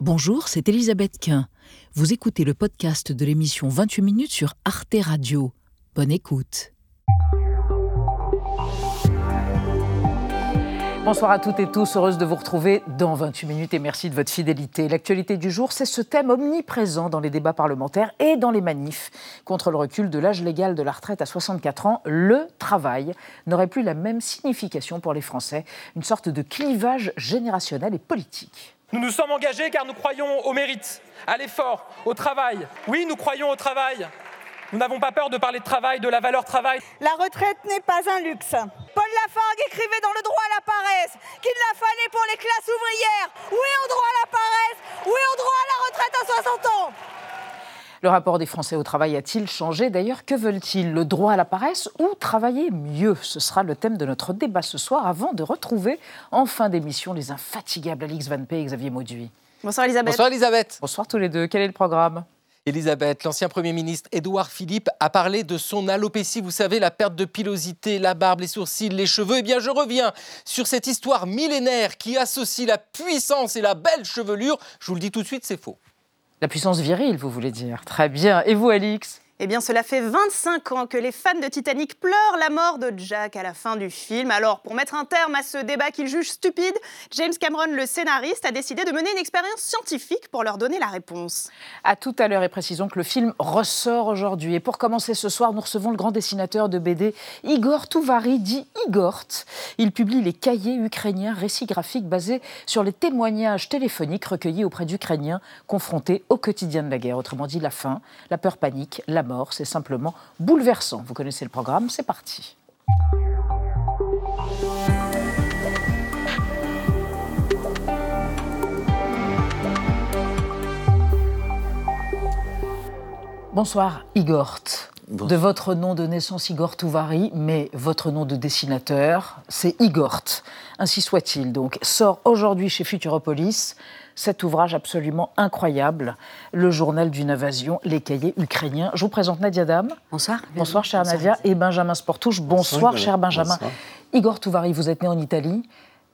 Bonjour, c'est Elisabeth Quint. Vous écoutez le podcast de l'émission 28 minutes sur Arte Radio. Bonne écoute. Bonsoir à toutes et tous, heureuse de vous retrouver dans 28 minutes et merci de votre fidélité. L'actualité du jour, c'est ce thème omniprésent dans les débats parlementaires et dans les manifs contre le recul de l'âge légal de la retraite à 64 ans. Le travail n'aurait plus la même signification pour les Français, une sorte de clivage générationnel et politique. Nous nous sommes engagés car nous croyons au mérite, à l'effort, au travail. Oui, nous croyons au travail. Nous n'avons pas peur de parler de travail, de la valeur travail. La retraite n'est pas un luxe. Paul Lafargue écrivait dans Le droit à la paresse qu'il la fallait pour les classes ouvrières. Oui au droit à la paresse, oui au droit à la retraite à 60 ans. Le rapport des Français au travail a-t-il changé D'ailleurs, que veulent-ils? Le droit à la paresse ou travailler mieux? Ce sera le thème de notre débat ce soir avant de retrouver en fin d'émission les infatigables Alix Van Pé et Xavier Mauduit. Bonsoir Elisabeth. Bonsoir Elisabeth. Bonsoir tous les deux. Quel est le programme? Elisabeth, l'ancien Premier ministre Édouard Philippe a parlé de son alopécie, vous savez, la perte de pilosité, la barbe, les sourcils, les cheveux. Eh bien, je reviens sur cette histoire millénaire qui associe la puissance et la belle chevelure. Je vous le dis tout de suite, c'est faux. La puissance virile, vous voulez dire. Très bien. Et vous, Alix? Eh bien, cela fait 25 ans que les fans de Titanic pleurent la mort de Jack à la fin du film. Alors, pour mettre un terme à ce débat qu'ils jugent stupide, James Cameron, le scénariste, a décidé de mener une expérience scientifique pour leur donner la réponse. À tout à l'heure et précisons que le film ressort aujourd'hui. Et pour commencer ce soir, nous recevons le grand dessinateur de BD Igor Touvari, dit Igort. Il publie les cahiers ukrainiens, récits graphiques basés sur les témoignages téléphoniques recueillis auprès d'Ukrainiens confrontés au quotidien de la guerre. Autrement dit, la faim, la peur panique, la mort. C'est simplement bouleversant. Vous connaissez le programme, c'est parti. Bonsoir Igor. De votre nom de naissance Igor Touvari, mais votre nom de dessinateur, c'est Igort. Ainsi soit-il. Donc, sort aujourd'hui chez Futuropolis cet ouvrage absolument incroyable, Le journal d'une invasion, les cahiers ukrainiens. Je vous présente Nadia Dam. Bonsoir. Bonsoir, chère Nadia. Et Benjamin Sportouche. Bonsoir, cher Benjamin. Igor Touvari, vous êtes né en Italie.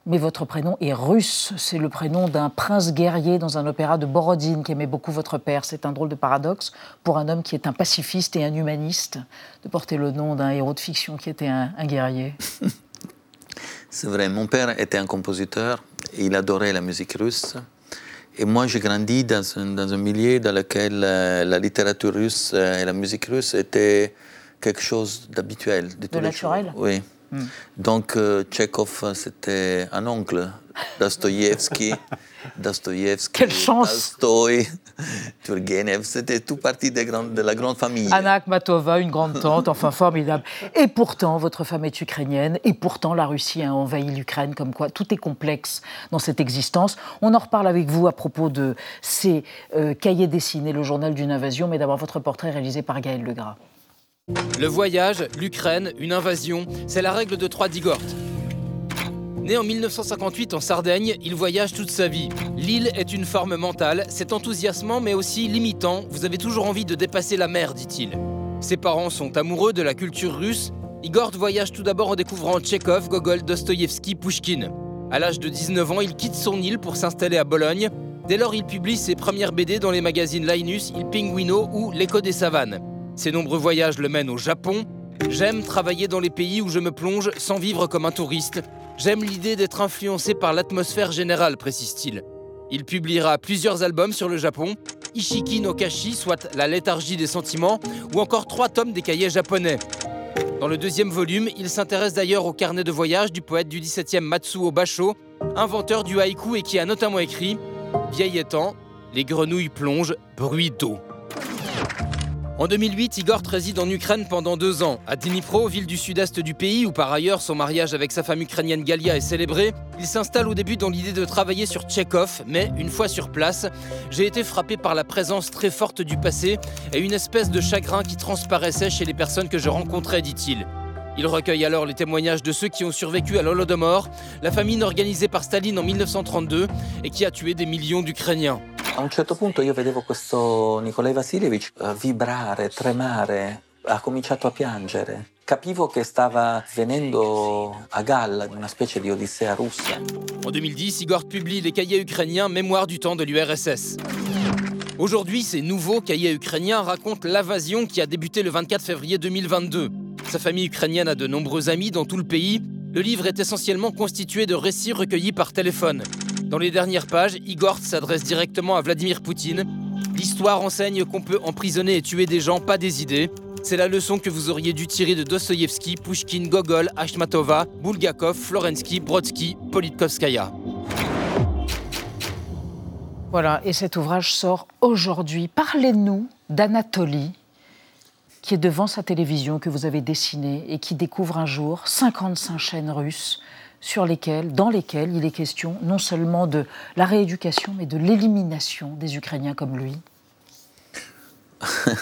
Mais votre prénom est russe. C'est le prénom d'un prince guerrier dans un opéra de Borodine qui aimait beaucoup votre père. C'est un drôle de paradoxe pour un homme qui est un pacifiste et un humaniste de porter le nom d'un héros de fiction qui était un, un guerrier. C'est vrai. Mon père était un compositeur. Il adorait la musique russe. Et moi, j'ai grandi dans un, dans un, milieu dans lequel euh, la littérature russe euh, et la musique russe étaient quelque chose d'habituel. De, de naturel Oui. Hmm. Donc, euh, Tchekhov, c'était un oncle. Dostoïevski, Dostoïevski, Quelle chance Tolstoï, Turgenev, c'était tout parti de, de, la grande famille. Anna Akhmatova, une grande tante, enfin formidable. Et pourtant, votre femme est ukrainienne, et pourtant la Russie a envahi l'Ukraine, comme quoi tout est complexe dans cette existence. On en reparle avec vous à propos de ces euh, cahiers dessinés, le journal d'une invasion, mais d'abord votre portrait réalisé par Gaël Legras. Le voyage, l'Ukraine, une invasion, c'est la règle de trois d'Igort. Né en 1958 en Sardaigne, il voyage toute sa vie. L'île est une forme mentale, c'est enthousiasmant mais aussi limitant, vous avez toujours envie de dépasser la mer, dit-il. Ses parents sont amoureux de la culture russe. Igor voyage tout d'abord en découvrant Tchekhov, Gogol, Dostoïevski, Pushkin. À l'âge de 19 ans, il quitte son île pour s'installer à Bologne. Dès lors, il publie ses premières BD dans les magazines Linus, Il Pinguino ou L'écho des savanes. Ses nombreux voyages le mènent au Japon. J'aime travailler dans les pays où je me plonge sans vivre comme un touriste. J'aime l'idée d'être influencé par l'atmosphère générale, précise-t-il. Il publiera plusieurs albums sur le Japon, Ishiki no Kashi, soit La léthargie des sentiments, ou encore trois tomes des cahiers japonais. Dans le deuxième volume, il s'intéresse d'ailleurs au carnet de voyage du poète du 17e Matsuo Basho, inventeur du haïku et qui a notamment écrit Vieil étang, les grenouilles plongent, bruit d'eau. En 2008, Igor réside en Ukraine pendant deux ans. À Dnipro, ville du sud-est du pays, où par ailleurs son mariage avec sa femme ukrainienne Galia est célébré, il s'installe au début dans l'idée de travailler sur Tchekhov, mais une fois sur place, j'ai été frappé par la présence très forte du passé et une espèce de chagrin qui transparaissait chez les personnes que je rencontrais, dit-il. Il recueille alors les témoignages de ceux qui ont survécu à l'Holodomor, la famine organisée par Staline en 1932 et qui a tué des millions d'Ukrainiens. A un certo punto io vedevo questo Nikolai Vasilievich vibrare, tremare, ha cominciato a piangere. capivo che stava venendo a galla una specie di odissea russa. En 2010, Igor publie les cahiers ukrainiens Mémoire du temps de l'URSS. Aujourd'hui, ces nouveaux cahiers ukrainiens racontent l'invasion qui a débuté le 24 février 2022. Sa famille ukrainienne a de nombreux amis dans tout le pays. Le livre est essentiellement constitué de récits recueillis par téléphone. Dans les dernières pages, Igor s'adresse directement à Vladimir Poutine. L'histoire enseigne qu'on peut emprisonner et tuer des gens, pas des idées. C'est la leçon que vous auriez dû tirer de Dostoïevski, Pushkin, Gogol, Ashmatova, Bulgakov, Florensky, Brodsky, Politkovskaya. Voilà, et cet ouvrage sort aujourd'hui. Parlez-nous d'Anatolie, qui est devant sa télévision, que vous avez dessinée, et qui découvre un jour 55 chaînes russes sur lesquelles, dans lesquelles il est question non seulement de la rééducation, mais de l'élimination des Ukrainiens comme lui.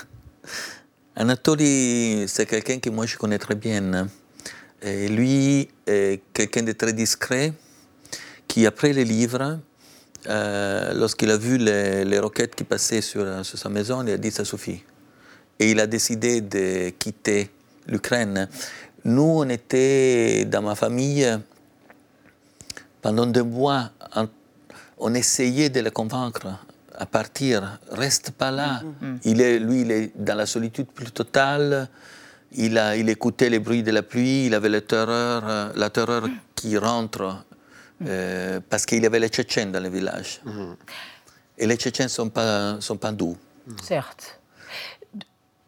Anatoly, c'est quelqu'un que moi je connais très bien. Lui est quelqu'un de très discret, qui après les livres, euh, lorsqu'il a vu les, les, roquettes qui passaient sur, sur, sa maison, il a dit ça suffit. Et il a décidé de quitter l'Ukraine. Nous, on était dans ma famille pendant deux mois, on essayait de le convaincre à partir. Reste pas là. Mm-hmm. Il est, lui, il est dans la solitude plus totale. Il, a, il écoutait les bruits de la pluie. Il avait la terreur, euh, la terreur qui rentre euh, parce qu'il y avait les Tchétchènes dans le village. Mm-hmm. Et les Tchétchènes ne sont pas, sont pas doux. Certes.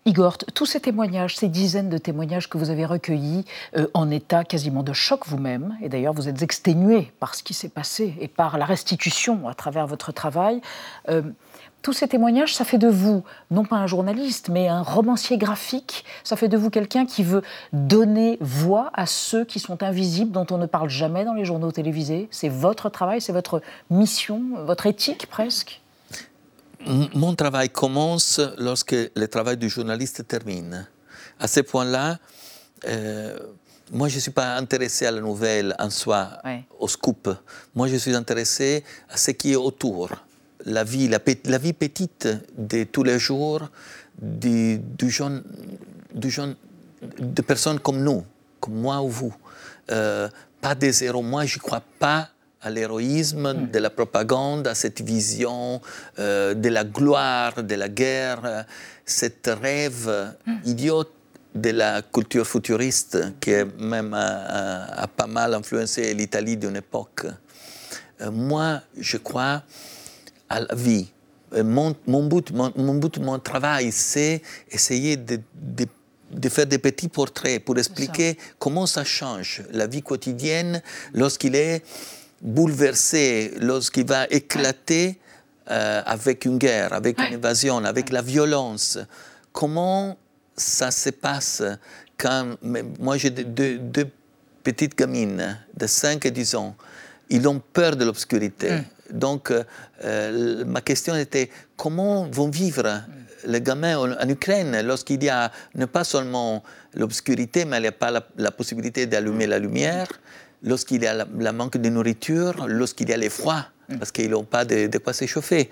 Igor, tous ces témoignages, ces dizaines de témoignages que vous avez recueillis euh, en état quasiment de choc vous-même, et d'ailleurs vous êtes exténué par ce qui s'est passé et par la restitution à travers votre travail, euh, tous ces témoignages, ça fait de vous, non pas un journaliste, mais un romancier graphique, ça fait de vous quelqu'un qui veut donner voix à ceux qui sont invisibles, dont on ne parle jamais dans les journaux télévisés. C'est votre travail, c'est votre mission, votre éthique presque mon travail commence lorsque le travail du journaliste termine. À ce point-là, euh, moi, je ne suis pas intéressé à la nouvelle en soi, ouais. au scoop. Moi, je suis intéressé à ce qui est autour. La vie, la, la vie petite de tous les jours du, du jeune, du jeune, de personnes comme nous, comme moi ou vous. Euh, pas des héros. Moi, je ne crois pas à l'héroïsme de la propagande, à cette vision euh, de la gloire, de la guerre, cet rêve mm. idiot de la culture futuriste qui même a, a, pas mal influencé l'Italie d'une époque. Euh, moi, je crois à la vie. Euh, mon, mon, but, mon, mon, but, mon travail, c'est essayer de, de de faire des petits portraits pour expliquer comment ça change la vie quotidienne lorsqu'il est bouleversé lorsqu'il va éclater euh, avec une guerre, avec une invasion, avec la violence. Comment ça se passe quand moi j'ai deux, deux, petites gamines de 5 et 10 ans, ils ont peur de l'obscurité. Mm. Donc euh, ma question était comment vont vivre mm. les gamins en, en Ukraine lorsqu'il y a ne pas seulement l'obscurité, mais il n'y a pas la, la possibilité d'allumer la lumière lorsqu'il y a la, manque de nourriture, lorsqu'il y a les froids, mm. parce qu'ils n'ont pas de, quoi s'échauffer.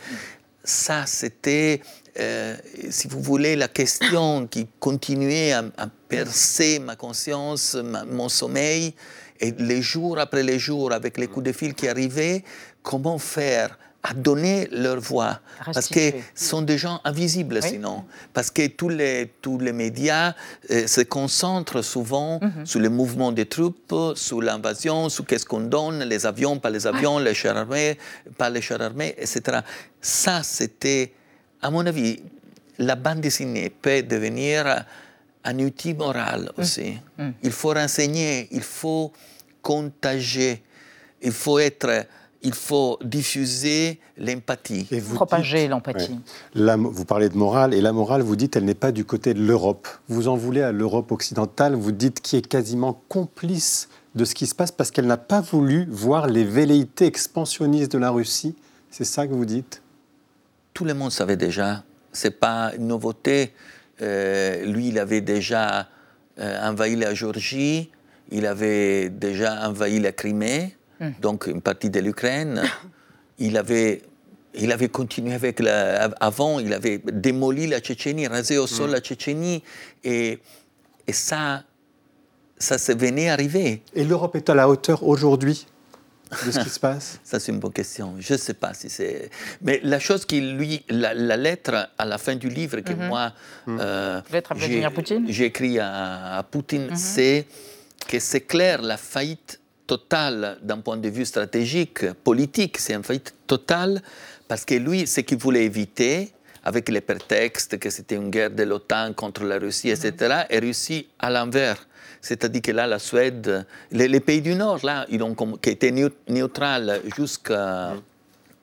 Ça, c'était, euh, si vous voulez, la question qui continuait à, percer ma conscience, mon sommeil. Et les jours après les jours, avec les coups de fil qui arrivaient, comment faire à donner leur voix. Parce que ce sont des gens invisibles sinon. Parce que tous les, tous les médias euh, se concentrent souvent mhm. sur le mouvement des troupes, sur l'invasion, sur qu'est-ce qu'on donne, les avions, pas les avions, les chars armés, pas les chars armés, etc. Ça, c'était, à mon avis, la bande dessinée peut devenir un outil moral mm. aussi. Mm. Il faut renseigner, il faut contager, il faut être il faut diffuser l'empathie. Propager l'empathie. Vous parlez de morale, et la morale, vous dites, elle n'est pas du côté de l'Europe. Vous en voulez à l'Europe occidentale, vous dites, qui est quasiment complice de ce qui se passe parce qu'elle n'a pas voulu voir les velléités expansionnistes de la Russie. C'est ça que vous dites? Tout le monde savait déjà. C'est pas une nouveauté. Euh, lui, il avait déjà euh, envahi la Géorgie, il avait déjà envahi la Crimée. Mm. donc une partie de l'Ukraine. Il avait, il avait continué avec la. Avant, il avait démoli la Tchétchénie, rasé au sol mm. la Tchétchénie. Et, et ça, ça s'est venu arriver. Et l'Europe est à la hauteur aujourd'hui de ce qui se passe? Ça, c'est une bonne question. Je ne sais pas si c'est. Mais la chose qui lui. La, lettre à la fin du livre que Mhm. moi. Mm. euh, Lettre à Vladimir j'ai- Poutine? J'ai écrit à, à Poutine, Mhm. c'est que c'est clair la faillite totale d'un point de vue stratégique, politique, c'est une faillite totale parce que lui, ce qu'il voulait éviter, avec les prétextes que c'était une guerre de l'OTAN contre la Russie, etc., est réussi à l'envers. C'est-à-dire que là, la Suède, les, les pays du Nord, là, ils ont, qui étaient neu- neutrales jusqu'à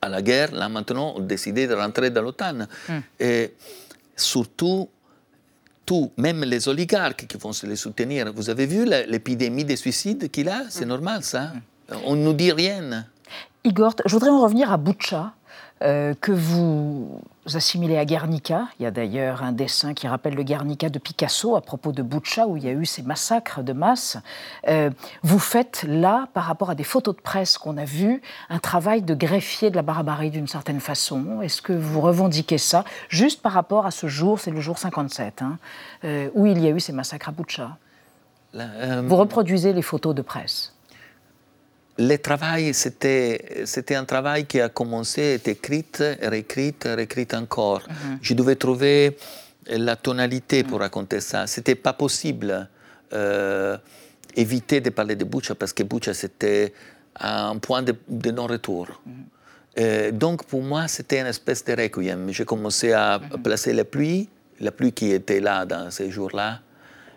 à la guerre, là maintenant, ont décidé de rentrer dans l'OTAN. Et surtout, tout, même les oligarques qui vont se les soutenir. Vous avez vu l'épidémie des suicides qu'il a? C'est normal, ça. On ne nous dit rien. Igor, je voudrais en revenir à Boucha, euh, que vous assimilez à Guernica. Il y a d'ailleurs un dessin qui rappelle le Guernica de Picasso à propos de Boucha, où il y a eu ces massacres de masse. Euh, vous faites là, par rapport à des photos de presse qu'on a vues, un travail de greffier de la barbarie d'une certaine façon. Est-ce que vous revendiquez ça, juste par rapport à ce jour, c'est le jour 57, hein, euh, où il y a eu ces massacres à Boucha La- Vous reproduisez les photos de presse? Le travail, c'était, c'était un travail qui a commencé, est écrit, réécrit, réécrit encore. Je devais trouver la tonalité pour raconter ça. C'était pas possible euh, éviter de parler de Boucha parce que Boucha, c'était un point de, de non-retour. Euh, donc pour moi, c'était une espèce de requiem. J'ai commencé à placer la pluie, la pluie qui était là dans ces jours-là.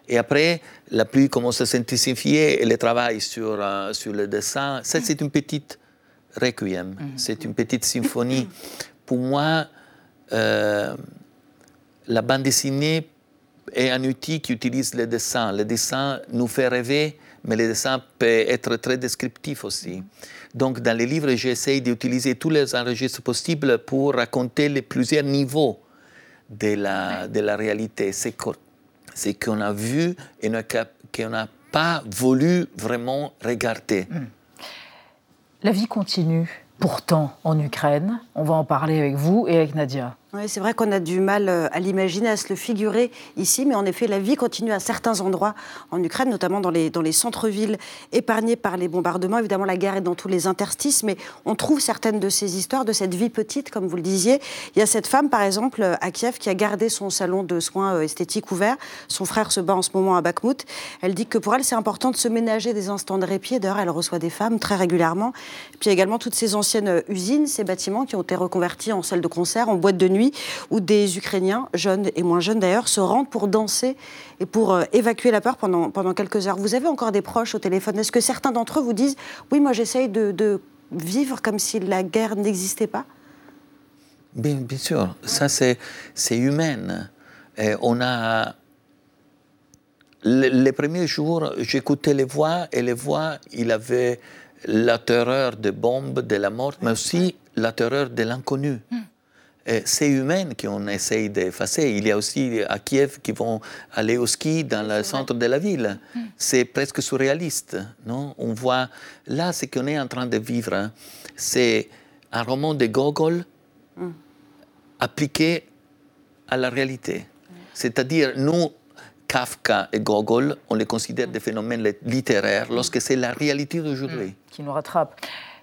Et après, la pluie commence à s'intensifier et le travail sur, euh, sur le dessin, ça c'est une petite requiem, c'est une petite symphonie. Pour moi, euh, la bande dessinée est un outil qui utilise le dessin. Le dessin nous fait rêver, mais le dessin peut être très descriptif aussi. Donc, dans les livres, j'essaie d'utiliser tous les enregistrements possibles pour raconter les plusieurs niveaux de la, de la réalité. C'est c'est qu'on a vu et qu'on n'a pas voulu vraiment regarder. La vie continue, pourtant, en Ukraine. On va en parler avec vous et avec Nadia. Oui, c'est vrai qu'on a du mal euh, à l'imaginer, à se le figurer ici, mais en effet, la vie continue à certains endroits en Ukraine, notamment dans les, centres-villes épargnés par les bombardements. Évidemment, la guerre est dans tous les interstices, mais on trouve certaines de ces histoires, de cette vie petite, comme vous le disiez. Il y a cette femme, par exemple, à Kiev, qui a gardé son salon de soins euh, esthétiques ouvert. Son frère se bat en ce moment à Bakhmut. Elle dit que pour elle, c'est important de se ménager des instants de répit. D'ailleurs, elle reçoit des femmes très régulièrement. Puis également toutes ces anciennes euh, usines, ces bâtiments qui ont été reconvertis en salles de concert, en boîtes de nuit, où des Ukrainiens, jeunes et moins jeunes d'ailleurs, se rendent pour danser et pour euh, évacuer la peur pendant, pendant quelques heures. Vous avez encore des proches au téléphone? Est-ce que certains d'entre eux vous disent Oui, moi j'essaye de, de vivre comme si la guerre n'existait pas? Bien, bien sûr, ça c'est, c'est humain. Et on a. le- les premiers jours, j'écoutais les voix et les voix, il avait la terreur des bombes, de la mort, mais aussi la terreur de l'inconnu. Et C'est humain qu'on essaye d'effacer. Il y a aussi à Kiev qui vont aller au ski dans le centre de la ville. C'est presque surréaliste. Non? On voit là ce qu'on est en train de vivre. hein. C'est un roman de Gogol appliqué à la réalité. C'est-à-dire, nous, Kafka et Gogol, on les considère des phénomènes littéraires lorsque c'est la réalité d'aujourd'hui. qui nous rattrape.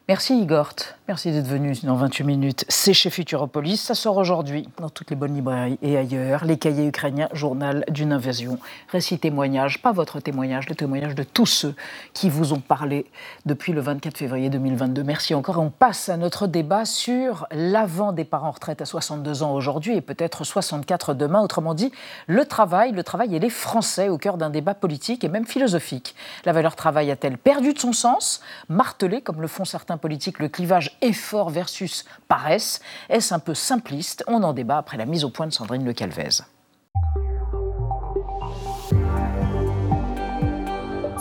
Merci Igor, merci d'être venu dans 28 minutes. C'est chez Futuropolis, ça sort aujourd'hui dans toutes les bonnes librairies et ailleurs. Les cahiers ukrainiens, journal d'une invasion. Récit témoignage, pas votre témoignage, le témoignage de tous ceux qui vous ont parlé depuis le 24 février 2022. Merci encore et on passe à notre débat sur l'avant départ en retraite à 62 ans aujourd'hui et peut-être 64 demain. Autrement dit, le travail, le travail et les Français au cœur d'un débat politique et même philosophique. La valeur travail a-t-elle perdu de son sens? Martelé, comme le font certains politiques, le clivage effort versus paresse Est-ce un peu simpliste? On en débat après la mise au point de Sandrine Le Calvez.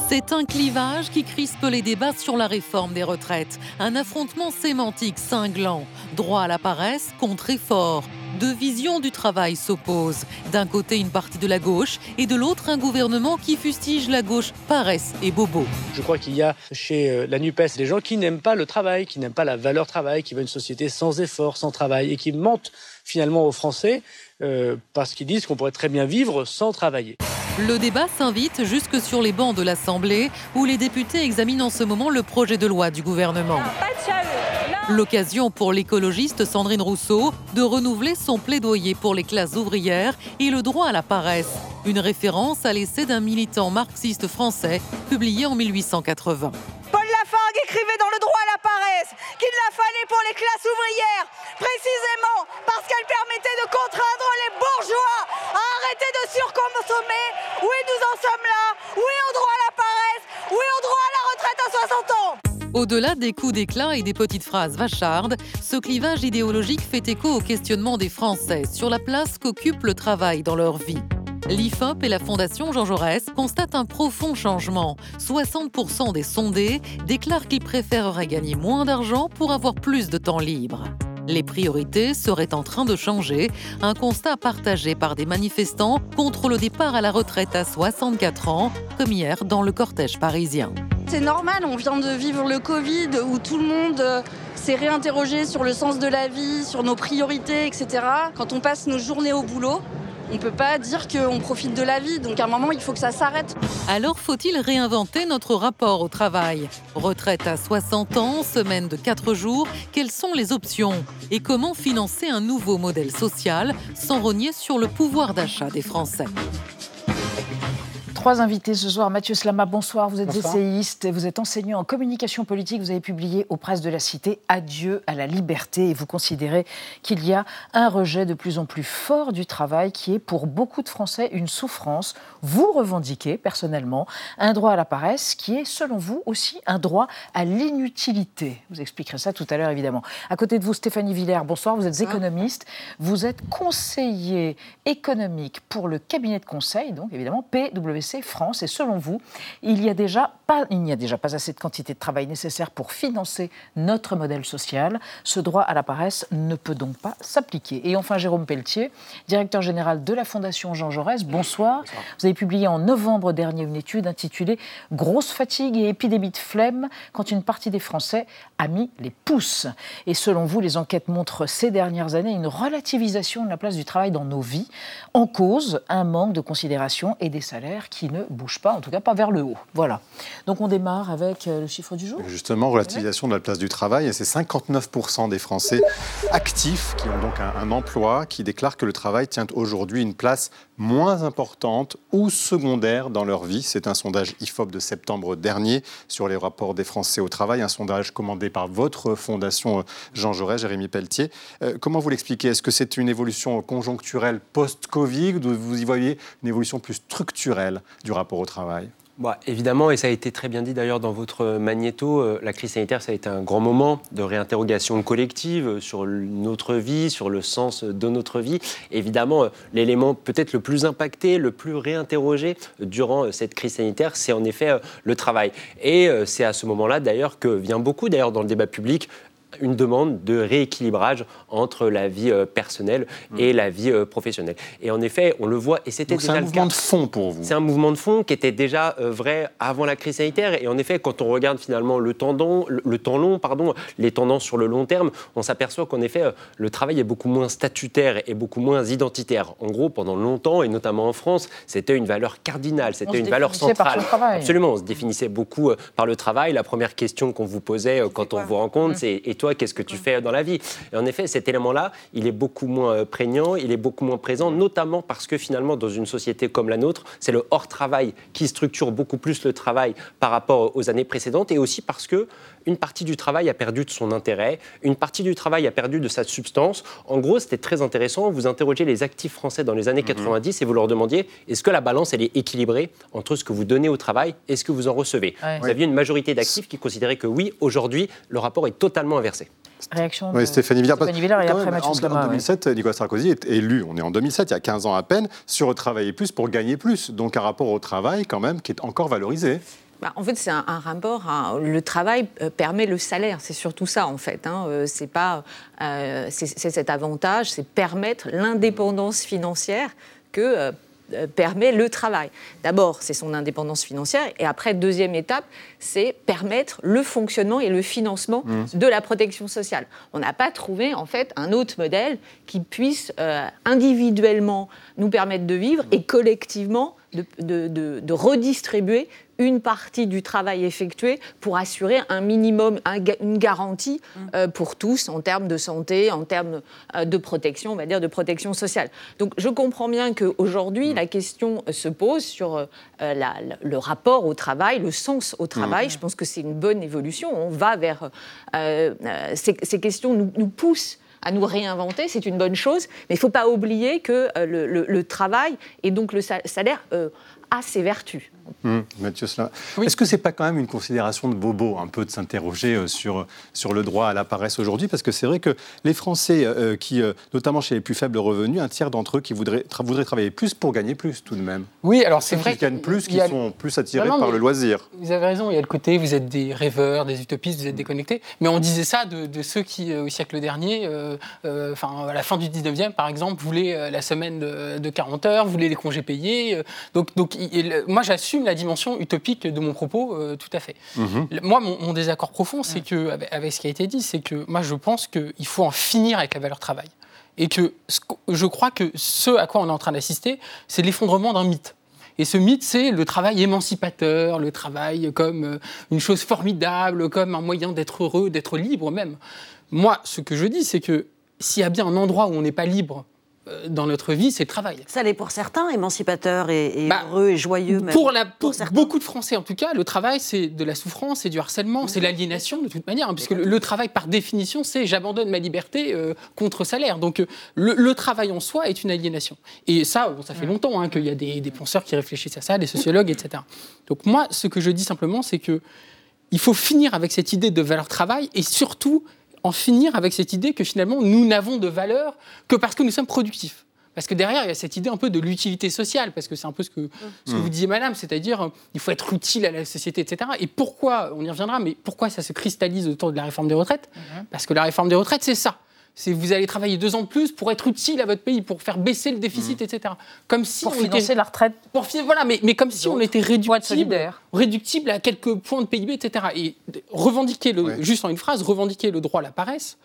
C'est un clivage qui crispe les débats sur la réforme des retraites. Un affrontement sémantique cinglant. Droit à la paresse contre effort. Deux visions du travail s'opposent. D'un côté, une partie de la gauche et de l'autre, un gouvernement qui fustige la gauche paresse et bobo. Je crois qu'il y a chez euh, la NUPES des gens qui n'aiment pas le travail, qui n'aiment pas la valeur travail, qui veulent une société sans effort, sans travail et qui mentent finalement aux Français euh, parce qu'ils disent qu'on pourrait très bien vivre sans travailler. Le débat s'invite jusque sur les bancs de l'Assemblée où les députés examinent en ce moment le projet de loi du gouvernement. L'occasion pour l'écologiste Sandrine Rousseau de renouveler son plaidoyer pour les classes ouvrières et le droit à la paresse, une référence à l'essai d'un militant marxiste français publié en 1880. Paul Lafargue écrivait dans Le droit à la paresse qu'il la fallait pour les classes ouvrières, précisément parce qu'elle permettait de contraindre les bourgeois à arrêter de surconsommer. Oui, nous en sommes là. Oui au droit à la paresse. Oui au droit à la retraite à 60 ans. Au-delà des coups d'éclat et des petites phrases vachardes, ce clivage idéologique fait écho au questionnement des Français sur la place qu'occupe le travail dans leur vie. L'IFOP et la Fondation Jean Jaurès constatent un profond changement. 60% des sondés déclarent qu'ils préféreraient gagner moins d'argent pour avoir plus de temps libre. Les priorités seraient en train de changer, un constat partagé par des manifestants contre le départ à la retraite à 64 ans, comme hier dans le cortège parisien. C'est normal, on vient de vivre le Covid où tout le monde euh, s'est réinterrogé sur le sens de la vie, sur nos priorités, etc. Quand on passe nos journées au boulot, on ne peut pas dire qu'on profite de la vie, donc à un moment, il faut que ça s'arrête. Alors faut-il réinventer notre rapport au travail? Retraite à 60 ans, semaine de 4 jours, quelles sont les options? Et comment financer un nouveau modèle social sans rogner sur le pouvoir d'achat des Français? Trois invités ce soir. Mathieu Slama, bonsoir. Vous êtes essayiste, vous êtes enseignant en communication politique. Vous avez publié aux presses de la Cité Adieu à la liberté et vous considérez qu'il y a un rejet de plus en plus fort du travail qui est pour beaucoup de Français une souffrance. Vous revendiquez personnellement un droit à la paresse qui est, selon vous, aussi un droit à l'inutilité. Vous expliquerez ça tout à l'heure, évidemment. À côté de vous, Stéphanie Villers, bonsoir. Vous êtes économiste. Vous êtes conseiller économique pour le cabinet de conseil, donc évidemment PwC France. Et selon vous, il n'y a déjà pas, il n'y a déjà pas assez de quantité de travail nécessaire pour financer notre modèle social. Ce droit à la paresse ne peut donc pas s'appliquer. Et enfin, Jérôme Pelletier, directeur général de la Fondation Jean Jaurès. Bonsoir. Vous avez publié en novembre dernier une étude intitulée Grosse fatigue et épidémie de flemme quand une partie des Français a mis les pouces. Et selon vous, les enquêtes montrent ces dernières années une relativisation de la place du travail dans nos vies, en cause un manque de considération et des salaires qui ne bougent pas, en tout cas pas vers le haut. Voilà. Donc on démarre avec euh, le chiffre du jour. Justement, relativisation de la place du travail, c'est 59% des Français actifs qui ont donc un, emploi qui déclarent que le travail tient aujourd'hui une place moins importante ou secondaire dans leur vie. C'est un sondage IFOP de septembre dernier sur les rapports des Français au travail, un sondage commandé par votre fondation Jean Jaurès, Jérémy Pelletier. Euh, comment vous l'expliquez? Est-ce que c'est une évolution conjoncturelle post-Covid ou vous y voyez une évolution plus structurelle? Du rapport au travail Bah, évidemment, et ça a été très bien dit d'ailleurs dans votre magnéto, euh, la crise sanitaire, ça a été un grand moment de réinterrogation collective sur notre vie, sur le sens de notre vie. Évidemment, euh, l'élément peut-être le plus impacté, le plus réinterrogé durant euh, cette crise sanitaire, c'est en effet le travail. Et c'est à ce moment-là d'ailleurs que vient beaucoup, d'ailleurs dans le débat public, une demande de rééquilibrage entre la vie euh, personnelle et la vie euh, professionnelle. Et en effet, on le voit, et c'était déjà un le mouvement cas. de fond pour vous C'est un mouvement de fond qui était déjà euh, vrai avant la crise sanitaire. Et en effet, quand on regarde finalement le, tendon, le, le temps long, pardon, les tendances sur le long terme, on s'aperçoit qu'en effet, le travail est beaucoup moins statutaire et beaucoup moins identitaire. En gros, pendant longtemps, et notamment en France, c'était une valeur cardinale, c'était une valeur définissait par centrale. Absolument, on se définissait beaucoup par le travail. La première question qu'on vous posait quand on vous rencontre, c'est Et toi, qu'est-ce que tu fais dans la vie. Et en effet, cet élément-là, il est beaucoup moins euh, prégnant, il est beaucoup moins présent, notamment parce que finalement, dans une société comme la nôtre, c'est le hors-travail qui structure beaucoup plus le travail par rapport aux années précédentes, et aussi parce que une partie du travail a perdu de son intérêt, une partie du travail a perdu de sa substance. En gros, c'était très intéressant. Vous interrogez les actifs français dans les années 90 et vous leur demandiez est-ce que la balance elle est équilibrée entre ce que vous donnez au travail et ce que vous en recevez. Ouais. Vous aviez une majorité d'actifs qui considéraient que oui, aujourd'hui, le rapport est totalement inversé. Réaction Oui, de Stéphanie Villard. Stéphanie Villard et après même, Mathieu en, Slama, en ouais. 2007, Nicolas Sarkozy est élu. On est en 2007, il y a 15 ans à peine, sur travailler plus pour gagner plus. Donc un rapport au travail, quand même, qui est encore valorisé. Bah, en fait, c'est un, un rapport. à- le travail euh, permet le salaire. C'est surtout ça, en fait. Hein. Euh, c'est pas. euh, c'est cet avantage, c'est permettre l'indépendance financière que. euh, permet le travail. D'abord, c'est son indépendance financière, et après, deuxième étape, c'est permettre le fonctionnement et le financement de la protection sociale. On n'a pas trouvé, en fait, un autre modèle qui puisse euh, individuellement nous permettre de vivre et collectivement de, redistribuer une partie du travail effectué pour assurer un minimum, une garantie mm. euh, pour tous en termes de santé, en termes euh, de protection, on va dire de protection sociale. Donc je comprends bien qu'aujourd'hui, mm. la question se pose sur le rapport au travail, le sens au travail. Mm. Je pense que c'est une bonne évolution. On va vers... Ces, ces, questions nous, nous poussent à nous réinventer, c'est une bonne chose, mais il ne faut pas oublier que euh, le, travail et donc le salaire euh, a ses vertus. Hum, Mathieu Est-ce que ce n'est pas quand même une considération de bobo, un peu de s'interroger euh, sur, sur le droit à la paresse aujourd'hui? Parce que c'est vrai que les Français, qui, notamment chez les plus faibles revenus, un tiers d'entre eux qui voudraient, voudraient travailler plus pour gagner plus tout de même. Oui, alors c'est vrai. Qui gagnent plus, qui sont plus attirés par le loisir. Vous avez raison, il y a le côté, vous êtes des rêveurs, des utopistes, vous êtes déconnectés. Mais on disait ça de, ceux qui, au siècle dernier, enfin à la fin du 19e par exemple, voulaient la semaine de, 40 heures, voulaient les congés payés. donc, donc moi j'assume la dimension utopique de mon propos euh, tout à fait. Mhm. Moi, mon, désaccord profond, c'est que, avec, ce qui a été dit, c'est que moi, je pense qu'il faut en finir avec la valeur travail. Et que je crois que ce à quoi on est en train d'assister, c'est l'effondrement d'un mythe. Et ce mythe, c'est le travail émancipateur, le travail comme euh, une chose formidable, comme un moyen d'être heureux, d'être libre même. Moi, ce que je dis, c'est que s'il y a bien un endroit où on n'est pas libre dans notre vie, c'est le travail. Ça l'est pour certains, émancipateur et, bah, heureux et joyeux. Même. Pour, la, pour, beaucoup de Français, en tout cas, le travail, c'est de la souffrance, c'est du harcèlement, c'est l'aliénation de toute manière, hein, puisque le, travail, par définition, c'est j'abandonne ma liberté euh, contre salaire. Donc, euh, le, travail en soi est une aliénation. Et ça, ça fait longtemps hein, qu'il y a des, des, penseurs qui réfléchissent à ça, des sociologues, etc. Donc, moi, ce que je dis simplement, c'est que il faut finir avec cette idée de valeur travail et surtout en finir avec cette idée que finalement nous n'avons de valeur que parce que nous sommes productifs. Parce que derrière, il y a cette idée un peu de l'utilité sociale, parce que c'est un peu ce que, ce que mmh. vous disiez, madame, c'est-à-dire euh, il faut être utile à la société, etc. Et pourquoi, on y reviendra, mais pourquoi ça se cristallise autour de la réforme des retraites? Mmh. Parce que la réforme des retraites, c'est ça c'est vous allez travailler deux ans de plus pour être utile à votre pays, pour faire baisser le déficit, mmh. etc. Comme si pour financer la retraite. Pour, voilà, mais, mais comme si on était réductible, réductible à quelques points de PIB, etc. Et revendiquer, le, juste en une phrase, revendiquer le droit à la paresse,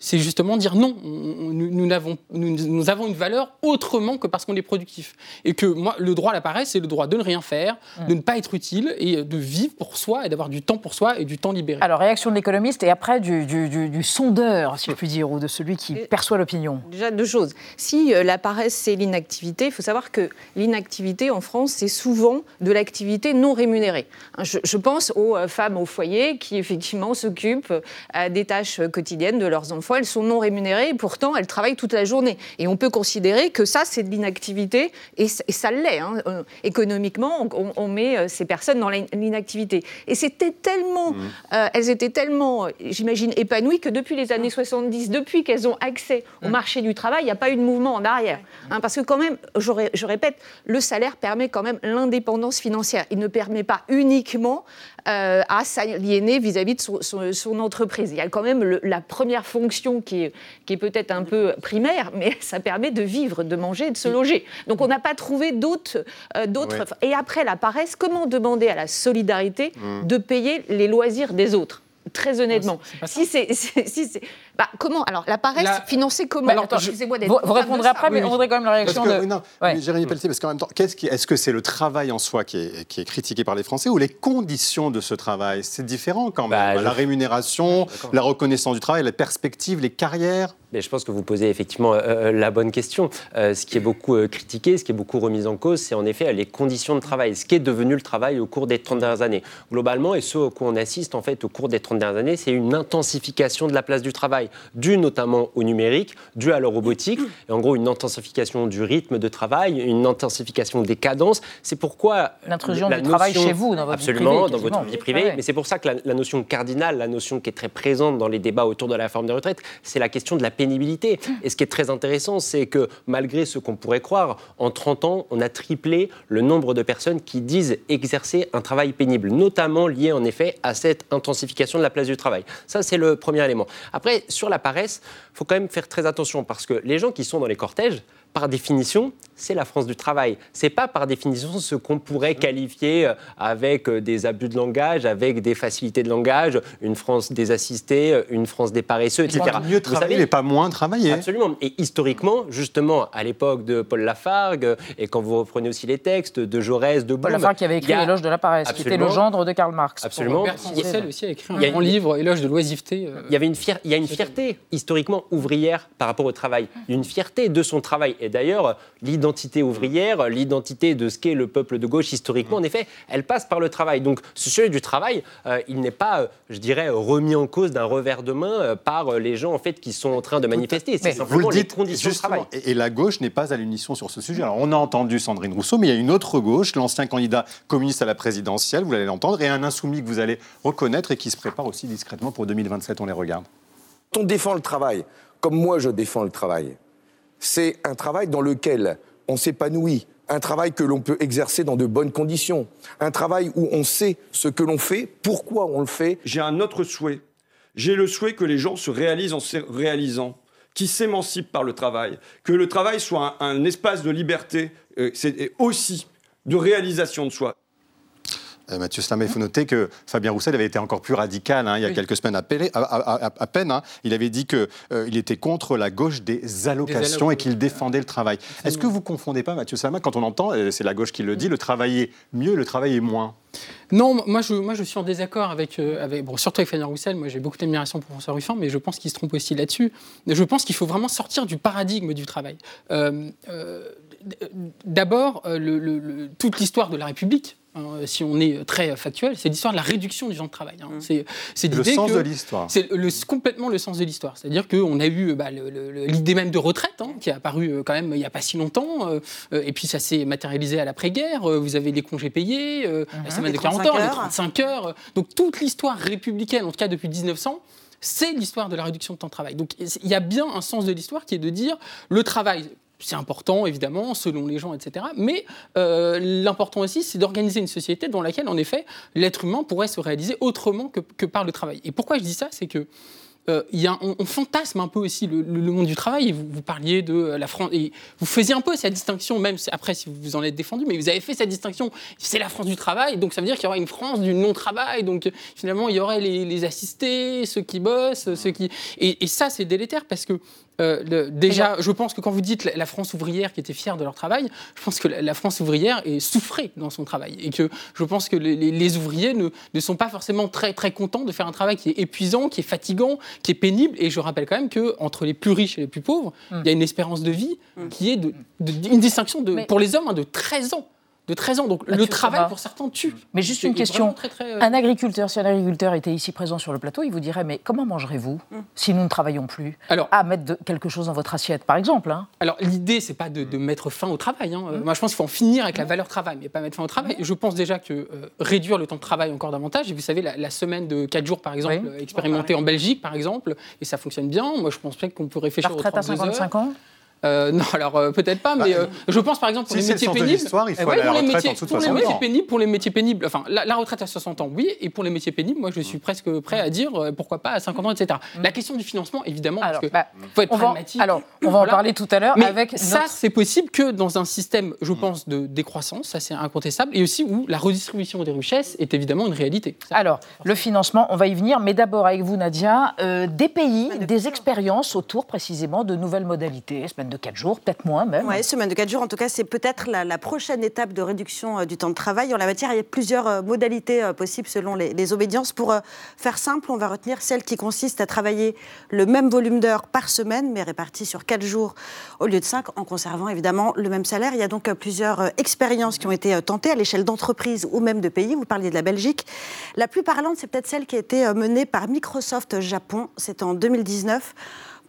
c'est justement dire non, nous, avons, nous, avons, une valeur autrement que parce qu'on est productif. Et que moi, le droit à la paresse, c'est le droit de ne rien faire, mm. de ne pas être utile et de vivre pour soi et d'avoir du temps pour soi et du temps libéré. Alors, réaction de l'économiste et après du, du, sondeur, si je puis dire, ou de celui qui perçoit l'opinion. Déjà, deux choses. Si euh, la paresse, c'est l'inactivité, il faut savoir que l'inactivité en France, c'est souvent de l'activité non rémunérée. Hein, je, pense aux euh, femmes au foyer qui, effectivement, s'occupent euh, des tâches quotidiennes de leurs enfants elles sont non rémunérées et pourtant elles travaillent toute la journée. Et on peut considérer que ça, c'est de l'inactivité et, ça l'est. Hein. Euh, économiquement, on, met euh, ces personnes dans l'inactivité. Et c'était tellement, mmh. euh, elles étaient tellement, j'imagine, épanouies que depuis les années 70, depuis qu'elles ont accès au mmh. marché du travail, il n'y a pas eu de mouvement en arrière. Hein, parce que quand même, je répète, le salaire permet quand même l'indépendance financière. Il ne permet pas uniquement à s'aliéner vis-à-vis de son, entreprise. Il y a quand même la première fonction qui est, qui est peut-être un peu primaire, mais ça permet de vivre, de manger de se loger. Donc on n'a pas trouvé d'autres. Euh, d'autres. Et après la paresse, comment demander à la solidarité mmh. de payer les loisirs des autres? Très honnêtement. si c'est. Si bah, comment Alors, la paresse, financée comment bah, Vous, répondrez après, mais on voudrait quand même la réaction de. Non, Jérémy Pelletier, parce qu'en même temps, est-ce que c'est le travail en soi qui est, qui est, critiqué par les Français ou les conditions de ce travail? C'est différent quand même. Bah, la rémunération, la reconnaissance du travail, les perspectives, les carrières mais je pense que vous posez effectivement euh, euh, la bonne question. Euh, ce qui est beaucoup critiqué, ce qui est beaucoup remis en cause, c'est en effet les conditions de travail, ce qui est devenu le travail au cours des 30 dernières années. Globalement, et ce au quoi on assiste en fait au cours des 30 dernières années, c'est une intensification de la place du travail, due notamment au numérique, due à la robotique, et en gros une intensification du rythme de travail, une intensification des cadences. C'est pourquoi l'intrusion du travail chez vous, dans votre absolument, vie privée, dans votre vie privée. Mais c'est pour ça que la, la, notion cardinale, la notion qui est très présente dans les débats autour de la forme de retraite, c'est la question de la pénibilité. Et ce qui est très intéressant, c'est que malgré ce qu'on pourrait croire, en 30 ans, on a triplé le nombre de personnes qui disent exercer un travail pénible, notamment lié en effet à cette intensification de la place du travail. Ça, c'est le premier élément. Après, sur la paresse, il faut quand même faire très attention parce que les gens qui sont dans les cortèges, par définition, c'est la France du travail. C'est pas par définition ce qu'on pourrait qualifier euh, avec euh, des abus de langage, avec des facilités de langage, une France des assistés, une France des paresseux, etc. Mieux travailler, mais pas moins travailler. Absolument. Et historiquement, justement, à l'époque de Paul Lafargue, et quand vous reprenez aussi les textes de Jaurès, de Blum... Paul Lafargue qui avait écrit L'éloge de la paresse, qui était le gendre de Karl Marx. Absolument. Bertrand Russell aussi a écrit un grand livre, Éloge de l'oisiveté. Euh, il y avait une, il y a une fierté historiquement ouvrière par rapport au travail, une fierté de son travail. Et d'ailleurs, l'identité ouvrière, l'identité de ce qu'est le peuple de gauche historiquement, en effet, elle passe par le travail. Donc ce sujet du travail, euh, il n'est pas, euh, je dirais, remis en cause d'un revers de main par les gens en fait qui sont en train de manifester. C'est simplement vous le les conditions de travail. Et, et la gauche n'est pas à l'unisson sur ce sujet. Alors on a entendu Sandrine Rousseau, mais il y a une autre gauche, l'ancien candidat communiste à la présidentielle, vous allez l'entendre, et un insoumis que vous allez reconnaître et qui se prépare aussi discrètement pour 2027. On les regarde. Quand on défend le travail, comme moi je défends le travail, c'est un travail dans lequel on s'épanouit, un travail que l'on peut exercer dans de bonnes conditions, un travail où on sait ce que l'on fait, pourquoi on le fait. J'ai un autre souhait. J'ai le souhait que les gens se réalisent en se réalisant, qui s'émancipent par le travail, que le travail soit un, un espace de liberté, euh, c'est aussi de réalisation de soi. Euh, Mathieu Slam, il faut noter que Fabien Roussel avait été encore plus radical hein, il y a Oui. quelques semaines à, Pélé- à- à- à- à peine. hein. Il avait dit qu'il était contre la gauche des allocations alloc- et qu'il défendait le travail. Est-ce que vous ne confondez pas, Mathieu Salama, quand on entend, et c'est la gauche qui le dit, le travailler mieux, le travailler moins? Non, moi je, moi je suis en désaccord avec, euh, avec bon, surtout avec Fabien Roussel. Moi j'ai beaucoup d'admiration pour François Ruffin, mais je pense qu'il se trompe aussi là-dessus. Je pense qu'il faut vraiment sortir du paradigme du travail. Euh, euh, D'abord, euh, le- le- le- toute l'histoire de la République. hein, si on est très factuel, c'est l'histoire de la réduction du temps de travail. hein. C'est c'est Le sens que- de l'histoire. C'est le- complètement le sens de l'histoire. C'est-à-dire qu'on a eu bah, l'idée même de retraite, hein, qui est apparue euh, quand même il n'y a pas si longtemps, euh, et puis ça s'est matérialisé à l'après-guerre. Vous avez les congés payés, euh, la semaine Les de 40 35 heures, les heures. 35 heures. Donc toute l'histoire républicaine, en tout cas depuis 1900, c'est l'histoire de la réduction de temps de travail. Donc il y a bien un sens de l'histoire qui est de dire le travail. C'est important, évidemment, selon les gens, etc. Mais euh, l'important aussi, c'est d'organiser une société dans laquelle, en effet, l'être humain pourrait se réaliser autrement que, que par le travail. Et pourquoi je dis ça C'est que euh, y a, on, on fantasme un peu aussi le, le- le monde du travail. Et vous, vous parliez de euh, la France. Et vous faisiez un peu cette distinction, même après, si vous en êtes défendu, mais vous avez fait cette distinction. C'est la France du travail, donc ça veut dire qu'il y aura une France du non-travail. Donc finalement, il y aurait les, les assistés, ceux qui bossent, ceux qui. Et, et ça, c'est délétère parce que. Euh, le- déjà, je pense que quand vous dites la, France ouvrière qui était fière de leur travail, je pense que la, France ouvrière est souffrait dans son travail et que je pense que les, les- les ouvriers ne, ne sont pas forcément très très contents de faire un travail qui est épuisant, qui est fatigant, qui est pénible. Et je rappelle quand même que entre les plus riches et les plus pauvres, il y a une espérance de vie qui est de, de- une distinction de, Mais- pour les hommes hein, de 13 ans. De 13 ans. Donc Mathieu le travail Sarah. pour certains tue. Mais juste une question. très, très, euh, Un agriculteur, si un agriculteur était ici présent sur le plateau, il vous dirait Mais comment mangerez-vous si nous ne travaillons plus Alors, À mettre de- quelque chose dans votre assiette, par exemple. hein? Alors l'idée, c'est pas de, de mettre fin au travail. hein. Moi, je pense qu'il faut en finir avec la valeur travail, mais pas mettre fin au travail. Je pense déjà que euh, réduire le temps de travail encore davantage. Et vous savez, la, la semaine de 4 jours, par exemple, Oui. expérimentée en Belgique, par exemple, et ça fonctionne bien. Moi, je pense peut-être qu'on peut La réfléchir aux retraite à 32 heures. 55 ans? Euh, non, alors euh, peut-être pas, mais euh, je pense par exemple pour si les métiers pénibles. l'histoire, il faut Ouais, aller la pour les métiers, en dessous de pour les 60 métiers pénibles, pour les métiers pénibles, enfin la, la retraite à 60 ans, oui, et pour les métiers pénibles, moi je suis presque prêt à dire euh, pourquoi pas à 50 ans, etc. La question du financement, évidemment, parce que faut être on va- pragmatique. alors, on va en parler tout à l'heure Mais avec ça, notre- c'est possible que dans un système, je pense, de décroissance, ça c'est incontestable, et aussi où la redistribution des richesses est évidemment une réalité. Alors, le financement, on va y venir, mais d'abord avec vous, Nadia, euh, des pays, des expériences autour précisément de nouvelles modalités, semaine de 4 jours, peut-être moins même. Oui, semaine de 4 jours, en tout cas, c'est peut-être la, prochaine étape de réduction euh, du temps de travail. En la matière, il y a plusieurs euh, modalités euh, possibles selon les, les obédiences. Pour faire simple, on va retenir celle qui consiste à travailler le même volume d'heures par semaine, mais réparti sur 4 jours au lieu de 5, en conservant évidemment le même salaire. Il y a donc plusieurs expériences qui ont été tentées à l'échelle d'entreprises ou même de pays. Vous parliez de la Belgique. La plus parlante, c'est peut-être celle qui a été menée par Microsoft Japon. C'était en 2019.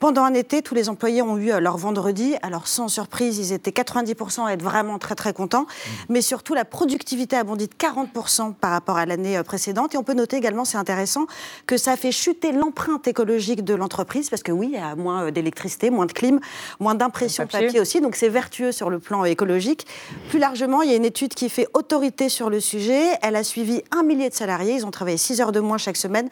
Pendant un été, tous les employés ont eu euh, leur vendredi. Alors, sans surprise, ils étaient 90% à être vraiment très, très contents. Mais surtout, la productivité a bondi de 40% par rapport à l'année euh, précédente. Et on peut noter également, c'est intéressant, que ça a fait chuter l'empreinte écologique de l'entreprise. Parce que oui, il y a moins euh, d'électricité, moins de clim, moins d'impression de Papier. papier aussi. Donc, c'est vertueux sur le plan écologique. Plus largement, il y a une étude qui fait autorité sur le sujet. Elle a suivi un millier de salariés. Ils ont travaillé 6 heures de moins chaque semaine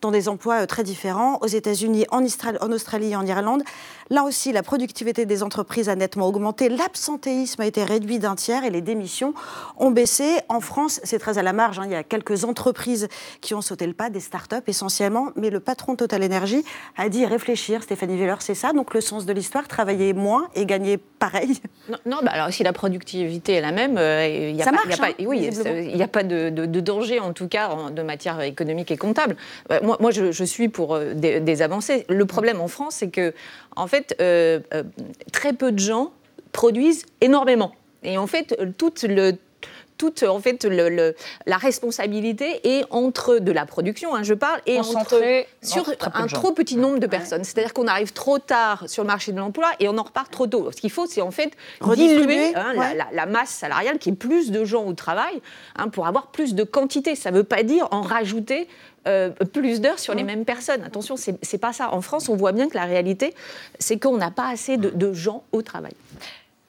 dans des emplois euh, très différents. Aux États-Unis, en, en Australie et en Irlande, là aussi, la productivité des entreprises a nettement augmenté. L'absentéisme a été réduit d'un tiers et les démissions ont baissé. En France, c'est très à la marge. Hein. Il y a quelques entreprises qui ont sauté le pas, des start-up essentiellement. Mais le patron de Total Energy a dit réfléchir. Stéphanie Veller, c'est ça. Donc le sens de l'histoire, travailler moins et gagner pareil? Non, bah alors si la productivité est la même, euh, il n'y a, Ça pas, marche, il y a pas- hein, oui, il n'y a pas de, de- de danger, en tout cas, en- de matière économique et comptable. Euh, moi, moi, je, je suis pour euh, des, des avancées. Le problème en France, c'est que, en fait, euh, euh, très peu de gens produisent énormément. Et en fait, toute le toute en fait le- le- la responsabilité est entre de la production, hein, je parle, et entre sur un trop petit nombre de personnes. C'est-à-dire qu'on arrive trop tard sur le marché de l'emploi et on en repart trop tôt. Ce qu'il faut, c'est en fait diluer hein, la- ouais. la, la masse salariale, qui est plus de gens au travail, hein, pour avoir plus de quantité. Ça ne veut pas dire en rajouter euh, plus d'heures sur les mêmes personnes. Attention, c'est pas ça. En France, on voit bien que la réalité, c'est qu'on n'a pas assez de, de gens au travail.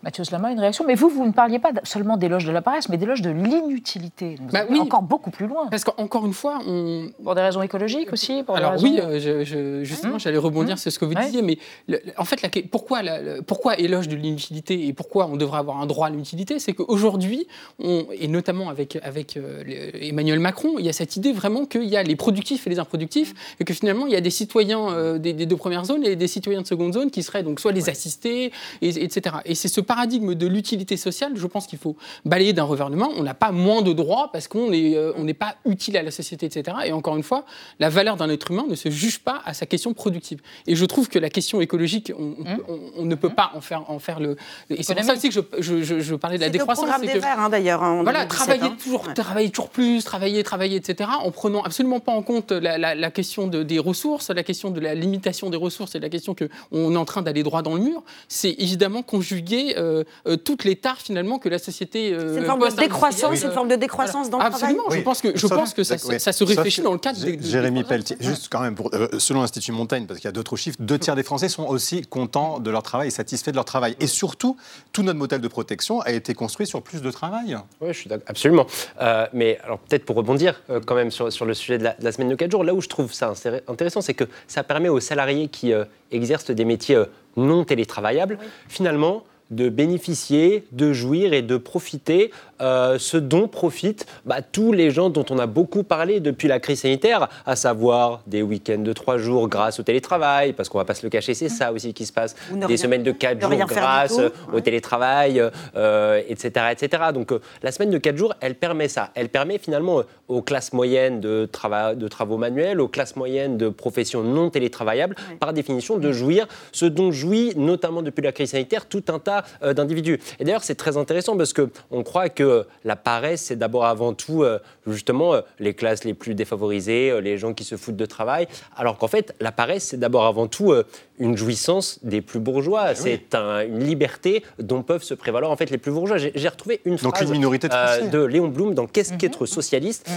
Mathieu Slama, une réaction. Mais vous, vous ne parliez pas seulement d'éloge de la paresse, mais d'éloge de l'inutilité. Bah oui. encore beaucoup plus loin. Parce qu'encore une fois, on... Pour des raisons écologiques aussi pour Alors raisons- oui, euh, je- je- justement, Hum. j'allais rebondir Hum. sur ce que vous Ouais. disiez, mais le- en fait, la- pourquoi, la- pourquoi éloge de l'inutilité et pourquoi on devrait avoir un droit à l'inutilité C'est qu'aujourd'hui, et notamment avec, avec euh, Emmanuel Macron, il y a cette idée vraiment qu'il y a les productifs et les improductifs, et que finalement, il y a des citoyens euh, des, des deux premières zones et des citoyens de seconde zone qui seraient donc soit les assistés, et- etc. Et c'est ce paradigme de l'utilité sociale, je pense qu'il faut balayer d'un revernement. On n'a pas moins de droits parce qu'on n'est euh, on n'est pas utile à la société, etc. Et encore une fois, la valeur d'un être humain ne se juge pas à sa question productive. Et je trouve que la question écologique, on, on peut- on- on ne peut pas en faire, en faire le. Et c'est pour ça aussi que je, je- je- je parlais de la C'était au décroissance. programme c'est des que- Verts, hein, d'ailleurs, hein, en voilà, 2017, travailler hein. toujours, Ouais. travailler toujours plus, travailler, travailler, etc. En prenant absolument pas en compte la, la- la question de- des ressources, la question de la limitation des ressources et la question que on est en train d'aller droit dans le mur. C'est évidemment conjuguer euh, euh, toutes les tares finalement que la société. euh, C'est une forme de post-industrielle, décroissance, c'est une forme de décroissance dans le travail. Absolument, je pense que, je Sauf- pense que ça, oui. ça se réfléchit dans le cadre des. Jérémy des- Pelletier, juste quand même, pour- euh, selon l'Institut Montaigne, parce qu'il y a d'autres chiffres, deux tiers des Français sont aussi contents de leur travail et satisfaits de leur travail. Et surtout, tout notre modèle de protection a été construit sur plus de travail. Oui, je suis d'accord, absolument. Euh, mais alors peut-être pour rebondir euh, quand même sur, sur le sujet de la, de la semaine de 4 jours, là où je trouve ça intéressant, c'est que ça permet aux salariés qui euh, exercent des métiers euh, non télétravaillables, finalement, de bénéficier, de jouir et de profiter euh, ce dont profitent bah, tous les gens dont on a beaucoup parlé depuis la crise sanitaire, à savoir des week-ends de trois jours grâce au télétravail, parce qu'on va pas se le cacher, c'est ça aussi qui se passe, des rien- semaines de quatre jours grâce au télétravail, euh, etc., etc. Donc euh, la semaine de 4 jours, elle permet ça. Elle permet finalement aux classes moyennes de, trava- de travaux manuels, aux classes moyennes de professions non télétravaillables, par définition, de jouir ce dont jouit notamment depuis la crise sanitaire tout un tas euh, d'individus. Et d'ailleurs, c'est très intéressant parce qu'on croit que la paresse, c'est d'abord avant tout euh, justement euh, les classes les plus défavorisées, les gens qui se foutent de travail, alors qu'en fait, la paresse, c'est d'abord avant tout une jouissance des plus bourgeois. C'est un- une liberté dont peuvent se prévaloir en fait les plus bourgeois. J'ai retrouvé une Donc phrase une minorité de euh, Léon Blum dans Qu'est-ce qu'être socialiste?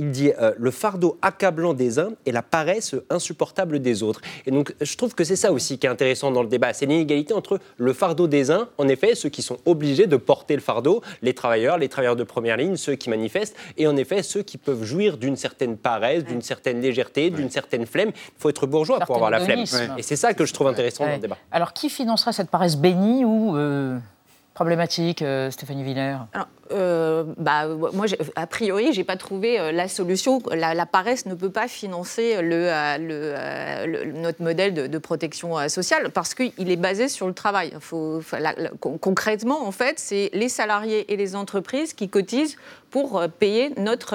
Il dit euh, le fardeau accablant des uns et la paresse insupportable des autres. Et donc je trouve que c'est ça aussi qui est intéressant dans le débat, c'est l'inégalité entre le fardeau des uns, en effet ceux qui sont obligés de porter le fardeau, les travailleurs, les travailleurs de première ligne, ceux qui manifestent, et en effet ceux qui peuvent jouir d'une certaine paresse, d'une certaine légèreté, d'une certaine flemme. Il faut être bourgeois pour avoir la flemme. Et c'est ça que je trouve intéressant dans le débat. Alors, qui financerait cette paresse bénie ou euh, problématique, euh, Stéphanie Wiener Alors, euh, bah, moi, a priori, j'ai pas trouvé euh, la solution. La, la paresse ne peut pas financer le, euh, le, euh, le- notre modèle de, de protection euh, sociale parce qu'il est basé sur le travail. Faut, faut- la- la- con- concrètement, en fait, c'est les salariés et les entreprises qui cotisent pour euh, payer notre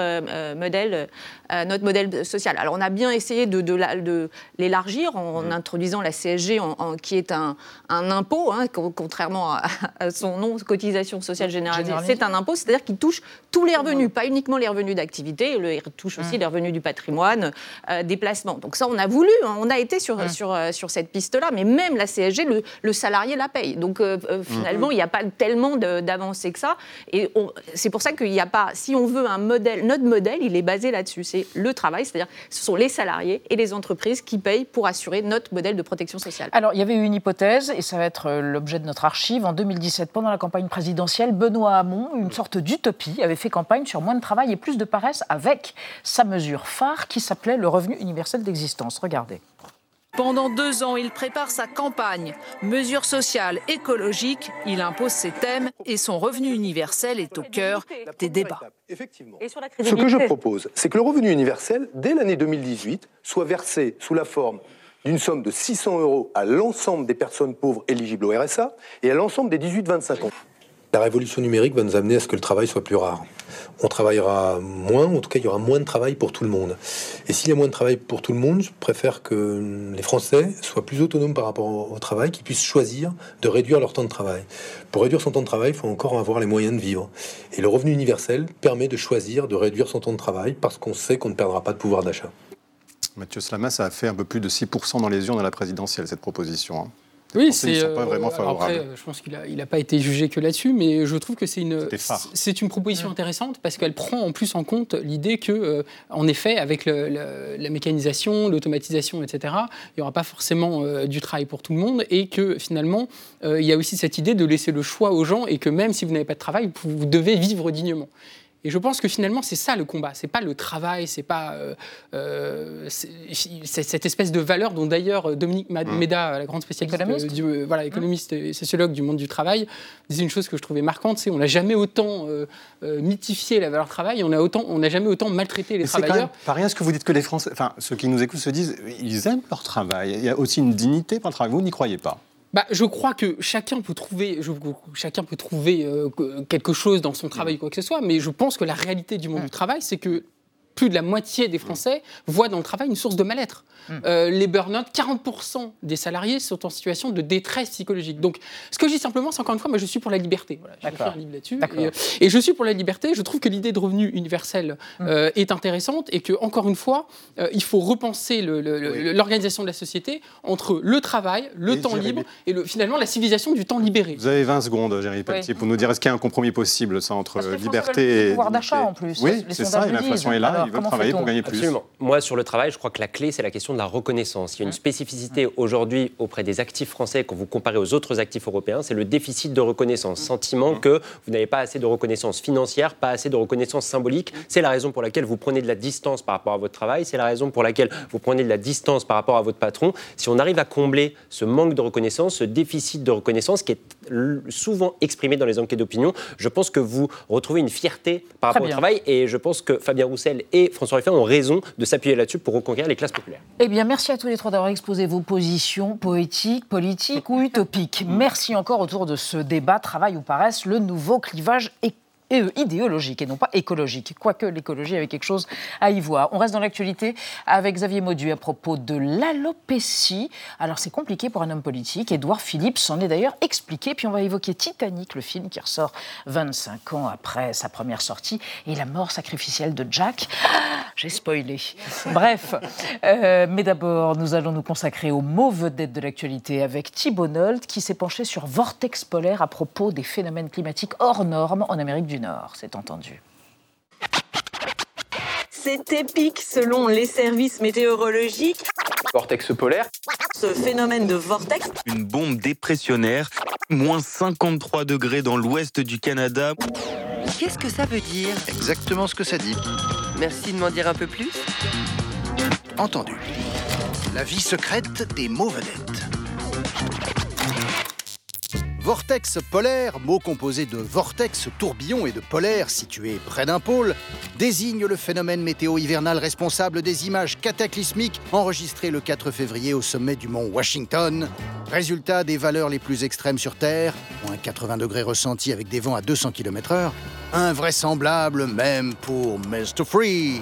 modèle, euh, notre modèle social. Alors, on a bien essayé de, de la- de l'élargir en introduisant la CSG, en- en- qui est un, un impôt, hein, con- contrairement à, à son nom, cotisation sociale généralisée. C'est un impôt, c'est-à-dire qu'il touche tous les revenus, pas uniquement les revenus d'activité, il touche aussi les revenus du patrimoine, euh, des placements. Donc ça, on a voulu, hein, on a été sur, sur, euh, sur cette piste-là, mais même la CSG, le, le salarié la paye. Donc euh, euh, finalement, il n'y a pas tellement d'avancées que ça. Et c'est pour ça qu'il n'y a pas, si on veut un modèle, notre modèle, il est basé là-dessus. C'est le travail, c'est-à-dire ce sont les salariés et les entreprises qui payent pour assurer notre modèle de protection sociale. Alors, il y avait eu une hypothèse, et ça va être l'objet de notre archive. En 2017, pendant la campagne présidentielle, Benoît Hamon, une sorte d'utopie, avait fait campagne sur moins de travail et plus de paresse avec sa mesure phare qui s'appelait le revenu universel d'existence. Regardez. Pendant deux ans, il prépare sa campagne. Mesures sociales, écologiques, il impose ses thèmes et son revenu universel est au cœur des débats. Ce que je propose, c'est que le revenu universel, dès l'année 2018, soit versé sous la forme d'une somme de 600 euros à l'ensemble des personnes pauvres éligibles au RSA et à l'ensemble des 18-25 ans. La révolution numérique va nous amener à ce que le travail soit plus rare. On travaillera moins, en tout cas il y aura moins de travail pour tout le monde. Et s'il y a moins de travail pour tout le monde, je préfère que les Français soient plus autonomes par rapport au travail, qu'ils puissent choisir de réduire leur temps de travail. Pour réduire son temps de travail, il faut encore avoir les moyens de vivre. Et le revenu universel permet de choisir de réduire son temps de travail parce qu'on sait qu'on ne perdra pas de pouvoir d'achat. Mathieu Slama, ça a fait un peu plus de 6% dans les urnes à la présidentielle, cette proposition. Hein. Oui, c'est pas euh, vraiment favorable. Après, je pense qu'il n'a il a pas été jugé que là-dessus, mais je trouve que c'est une, c'est une proposition intéressante parce qu'elle prend en plus en compte l'idée que, euh, en effet, avec la mécanisation, l'automatisation, etc., il n'y aura pas forcément euh, du travail pour tout le monde et que finalement, il y a aussi cette idée de laisser le choix aux gens et que même si vous n'avez pas de travail, vous devez vivre dignement. Et je pense que finalement, c'est ça le combat. C'est pas le travail, c'est pas euh, euh cette espèce de valeur dont d'ailleurs Dominique mmh. Méda, la grande spécialiste, économiste. Du, euh, voilà, mmh. économiste et sociologue du monde du travail, disait une chose que je trouvais marquante, c'est on n'a jamais autant euh, mythifié la valeur travail, on a autant, on n'a jamais autant maltraité les travailleurs. Quand même pas rien ce que vous dites que les Français, enfin ceux qui nous écoutent se disent, ils aiment leur travail. Il y a aussi une dignité par le travail. Vous n'y croyez pas bah, je crois que chacun peut trouver, je, chacun peut trouver euh, quelque chose dans son travail ou quoi que ce soit, mais je pense que la réalité du monde du travail, c'est que plus de la moitié des Français voient dans le travail une source de mal-être. Hmm. Euh, les burn-out, 40% des salariés sont en situation de détresse psychologique. Donc, ce que je dis simplement, c'est encore une fois, moi, je suis pour la liberté. Voilà, j'ai fait un livre là-dessus. Euh, et, je suis pour la liberté. Je trouve que l'idée de revenu universel hmm. euh, est intéressante et que, encore une fois, il faut repenser l'organisation de la société entre le travail, le temps libre et le, finalement la civilisation du temps libéré. Vous avez 20 secondes, Jérémy Pelletier, pour nous dire est-ce qu'il y a un compromis possible ça, entre liberté et. pouvoir d'achat en plus. Oui, c'est ça, et l'inflation est là ils veulent travailler pour gagner plus. Absolument. Moi, sur le travail, je crois que la clé, c'est la question de la reconnaissance. Il y a une spécificité aujourd'hui auprès des actifs français, quand vous comparez aux autres actifs européens, c'est le déficit de reconnaissance. Sentiment que vous n'avez pas assez de reconnaissance financière, pas assez de reconnaissance symbolique. C'est la raison pour laquelle vous prenez de la distance par rapport à votre travail. C'est la raison pour laquelle vous prenez de la distance par rapport à votre patron. Si on arrive à combler ce manque de reconnaissance, ce déficit de reconnaissance qui est souvent exprimé dans les enquêtes d'opinion, je pense que vous retrouvez une fierté par rapport au travail. Et je pense que Fabien Roussel et François Ruffin ont raison de s'appuyer là-dessus pour reconquérir les classes populaires. Eh bien, merci à tous les trois d'avoir exposé vos positions poétiques, politiques ou utopiques. Merci encore autour de ce débat travail ou paresse, le nouveau clivage économique idéologique et non pas écologique, quoique l'écologie avait quelque chose à y voir. On reste dans l'actualité avec Xavier Maudu à propos de l'alopécie. Alors c'est compliqué pour un homme politique. Édouard Philippe s'en est d'ailleurs expliqué. Puis on va évoquer Titanic, le film qui ressort 25 ans après sa première sortie, et la mort sacrificielle de Jack. J'ai spoilé. Bref, euh, mais d'abord nous allons nous consacrer aux mots vedettes de l'actualité avec Thibault Nolt qui s'est penché sur Vortex polaire à propos des phénomènes climatiques hors normes en Amérique du Nord, c'est entendu. C'est épique selon les services météorologiques. Vortex polaire. Ce phénomène de vortex. Une bombe dépressionnaire. Moins 53 degrés dans l'ouest du Canada. Qu'est-ce que ça veut dire Exactement ce que ça dit. Merci de m'en dire un peu plus. Entendu. La vie secrète des mots vedettes. Vortex polaire, mot composé de vortex, tourbillon et de polaire situé près d'un pôle, désigne le phénomène météo hivernal responsable des images cataclysmiques enregistrées le 4 février au sommet du mont Washington. Résultat des valeurs les plus extrêmes sur Terre, moins 80 degrés ressentis avec des vents à 200 km/h, invraisemblable même pour Mr. Freeze.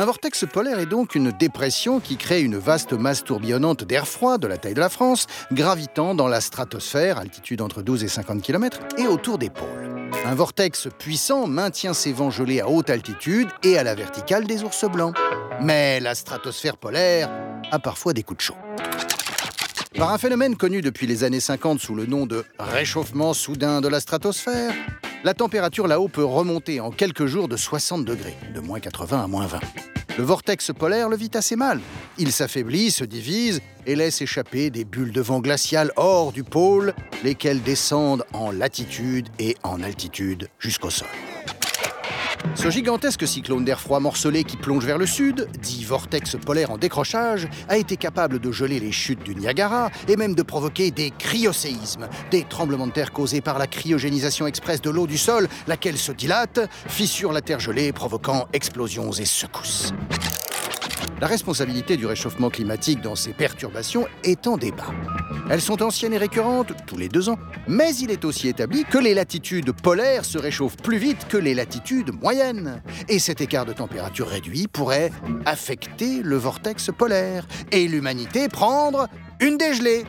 Un vortex polaire est donc une dépression qui crée une vaste masse tourbillonnante d'air froid de la taille de la France, gravitant dans la stratosphère, altitude entre 12 et 50 km, et autour des pôles. Un vortex puissant maintient ses vents gelés à haute altitude et à la verticale des ours blancs. Mais la stratosphère polaire a parfois des coups de chaud. Par un phénomène connu depuis les années 50 sous le nom de réchauffement soudain de la stratosphère, la température là-haut peut remonter en quelques jours de 60 degrés, de moins 80 à moins 20. Le vortex polaire le vit assez mal. Il s'affaiblit, se divise et laisse échapper des bulles de vent glacial hors du pôle, lesquelles descendent en latitude et en altitude jusqu'au sol. Ce gigantesque cyclone d'air froid morcelé qui plonge vers le sud, dit vortex polaire en décrochage, a été capable de geler les chutes du Niagara et même de provoquer des cryoséismes, des tremblements de terre causés par la cryogénisation express de l'eau du sol, laquelle se dilate, fissure la terre gelée, provoquant explosions et secousses. La responsabilité du réchauffement climatique dans ces perturbations est en débat. Elles sont anciennes et récurrentes, tous les deux ans, mais il est aussi établi que les latitudes polaires se réchauffent plus vite que les latitudes moyennes. Et cet écart de température réduit pourrait affecter le vortex polaire et l'humanité prendre une dégelée.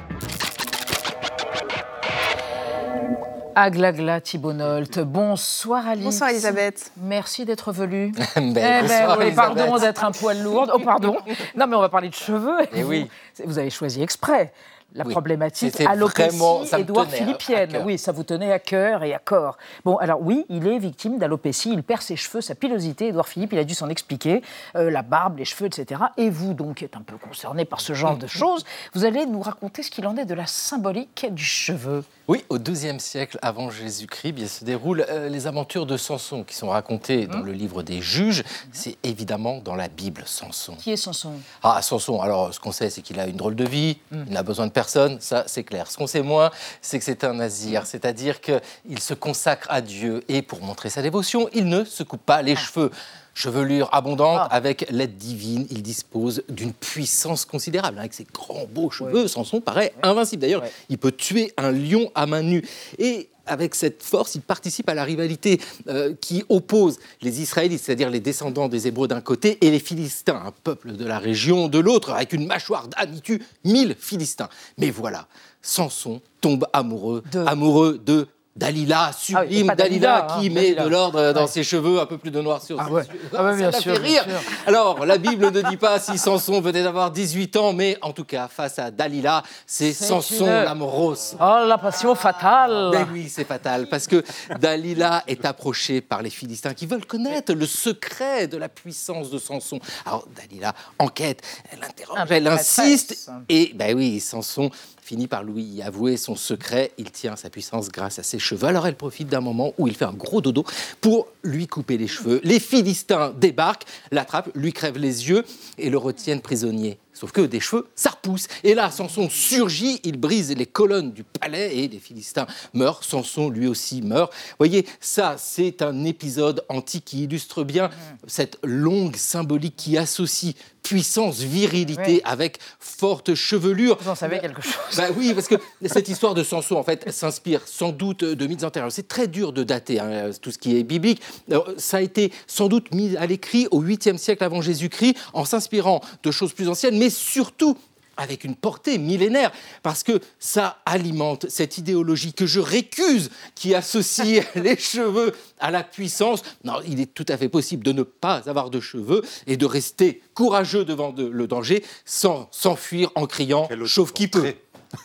Aglagla Thibonolt. Bonsoir Alice. Bonsoir Elisabeth. Merci d'être venue. Ben, eh ben, bonsoir, oui, pardon d'être un poil lourde. Oh pardon. Non mais on va parler de cheveux. Eh oui. Vous avez choisi exprès. La Oui. problématique alopécie vraiment- ça me Édouard tenait à- à philippienne. cœur. Oui, ça vous tenait à cœur et à corps. Bon, alors oui, il est victime d'alopécie. Il perd ses cheveux, sa pilosité. Édouard Philippe, il a dû s'en expliquer. Euh, la barbe, les cheveux, etc. Et vous, donc, qui êtes un peu concerné par ce genre de choses, vous allez nous raconter ce qu'il en est de la symbolique du cheveu. Oui, au XIIe siècle avant Jésus-Christ, bien, se déroulent euh, les aventures de Samson qui sont racontées dans le livre des Juges. C'est évidemment dans la Bible, Samson. Qui est Samson? Ah, Samson, alors ce qu'on sait, c'est qu'il a une drôle de vie, Mm. il n'a besoin de personne, ça c'est clair. Ce qu'on sait moins, c'est que c'est un nazir, c'est-à-dire qu'il se consacre à Dieu et pour montrer sa dévotion, il ne se coupe pas les cheveux. Chevelure abondante, avec l'aide divine, il dispose d'une puissance considérable. Avec ses grands beaux cheveux, Samson paraît invincible. D'ailleurs, il peut tuer un lion à main nue. Et avec cette force, il participe à la rivalité euh, qui oppose les Israélites, c'est-à-dire les descendants des Hébreux d'un côté, et les Philistins, un peuple de la région de l'autre, avec une mâchoire tue mille Philistins. Mais voilà, Samson tombe amoureux, amoureux de Dalila, Ah oui, sublime Dalila, hein, qui met Dalila. de l'ordre dans Ouais. ses cheveux, un peu plus de noir sur Ah ouais. Ah ouais, bien Ça sûr, fait bien rire. sûr. Alors, la Bible ne dit pas si Samson venait d'avoir 18 ans, mais en tout cas, face à Dalila, c'est Samson une- l'amorose. Oh, la passion fatale Ben oui, c'est fatal, parce que Dalila est approchée par les Philistins qui veulent connaître le secret de la puissance de Samson. Alors Dalila enquête, elle interroge, elle insiste, et ben oui, Samson finit par lui avouer son secret. Il tient sa puissance grâce à ses cheveux. Alors elle profite d'un moment où il fait un gros dodo pour lui couper les cheveux. Les Philistins débarquent, l'attrapent, lui crèvent les yeux et le retiennent prisonnier. Sauf que des cheveux, ça repousse. Et là, Samson surgit, il brise les colonnes du palais et les Philistins meurent. Samson, lui aussi, meurt. Vous voyez, ça, c'est un épisode antique qui illustre bien cette longue symbolique qui associe puissance, virilité Oui. avec forte chevelure. Vous en savez quelque chose Bah oui, parce que cette histoire de Samson, en fait, s'inspire sans doute de mythes antérieurs. C'est très dur de dater hein, tout ce qui est biblique. Alors, ça a été sans doute mis à l'écrit au 8e siècle avant Jésus-Christ, en s'inspirant de choses plus anciennes, mais surtout avec une portée millénaire, parce que ça alimente cette idéologie que je récuse, qui associe les cheveux à la puissance. Non, il est tout à fait possible de ne pas avoir de cheveux et de rester courageux devant de- le danger sans s'enfuir en criant « chauffe qui peut ».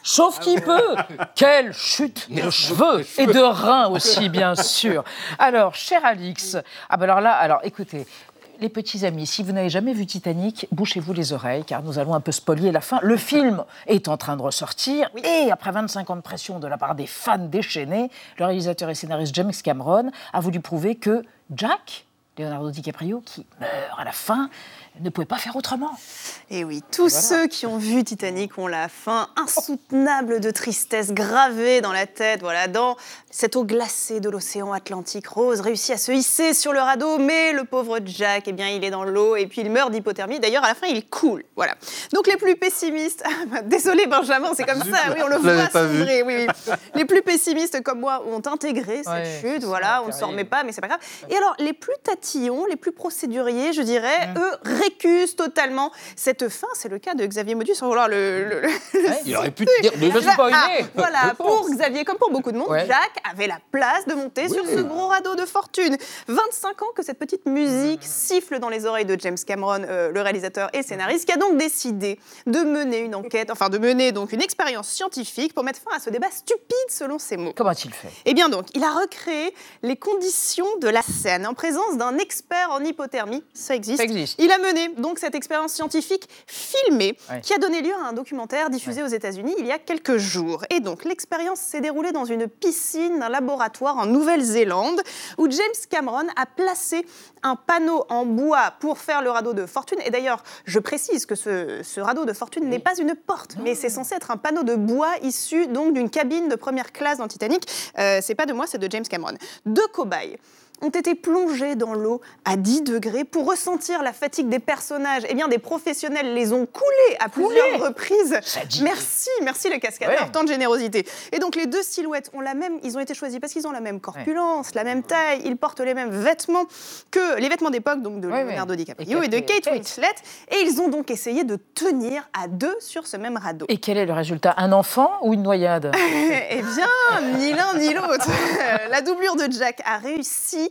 Sauf qui peut Quelle chute de cheveux et de reins aussi, bien sûr. Alors, cher Alix, ah ben alors là, alors écoutez, les petits amis, si vous n'avez jamais vu Titanic, bouchez-vous les oreilles, car nous allons un peu spolier la fin. Le film est en train de ressortir, et après 25 ans de pression de la part des fans déchaînés, le réalisateur et scénariste James Cameron a voulu prouver que Jack, Leonardo DiCaprio, qui meurt à la fin, ne pouvait pas faire autrement. Et oui, tous ceux qui ont vu Titanic ont la fin insoutenable de tristesse gravée dans la tête. Voilà, dans cette eau glacée de l'océan Atlantique, Rose réussit à se hisser sur le radeau, mais le pauvre Jack, eh bien, il est dans l'eau et puis il meurt d'hypothermie. D'ailleurs, à la fin, il coule. Voilà. Donc les plus pessimistes, désolé Benjamin, c'est comme ça. Oui, on le voit sombrer. Oui, oui. Les plus pessimistes comme moi ont intégré cette Ouais, chute. Voilà, on ne s'en remet pas, mais c'est pas grave. Et alors, les plus tatillons, les plus procéduriers, je dirais, Mmh. eux totalement cette fin. C'est le cas de Xavier Modus, sans vouloir le. le- le- Il aurait pu te dire de ne pas ah. Voilà, Je pour Xavier, comme pour beaucoup de monde, Ouais. Jacques avait la place de monter sur ce gros radeau de fortune. 25 ans que cette petite musique siffle dans les oreilles de James Cameron, euh, le réalisateur et scénariste, qui a donc décidé de mener une enquête, enfin de mener donc une expérience scientifique pour mettre fin à ce débat stupide selon ses mots. Comment a-t-il fait? Eh bien donc, il a recréé les conditions de la scène en présence d'un un expert en hypothermie. Ça existe. Ça existe. Il a mené donc cette expérience scientifique filmée Ouais. qui a donné lieu à un documentaire diffusé aux États-Unis il y a quelques jours. Et donc l'expérience s'est déroulée dans une piscine d'un laboratoire en Nouvelle-Zélande où James Cameron a placé un panneau en bois pour faire le radeau de fortune. Et d'ailleurs, je précise que ce, ce radeau de fortune n'est pas une porte, mais c'est censé être un panneau de bois issu donc d'une cabine de première classe dans Titanic. Euh, c'est pas de moi, c'est de James Cameron. Deux cobayes ont été plongés dans l'eau à 10 degrés pour ressentir la fatigue des personnages. Eh bien, des professionnels les ont coulés à plusieurs reprises. Merci, merci les cascadeurs, Ouais. tant de générosité. Et donc, les deux silhouettes ont la même, ils ont été choisis parce qu'ils ont la même corpulence, la même taille, ils portent les mêmes vêtements que les vêtements d'époque, donc de Ouais. Leonardo DiCaprio et, Et de Kate- Kate Winslet. Et ils ont donc essayé de tenir à deux sur ce même radeau. Et quel est le résultat? Un enfant ou une noyade? Eh bien, ni l'un ni l'autre. La doublure de Jack a réussi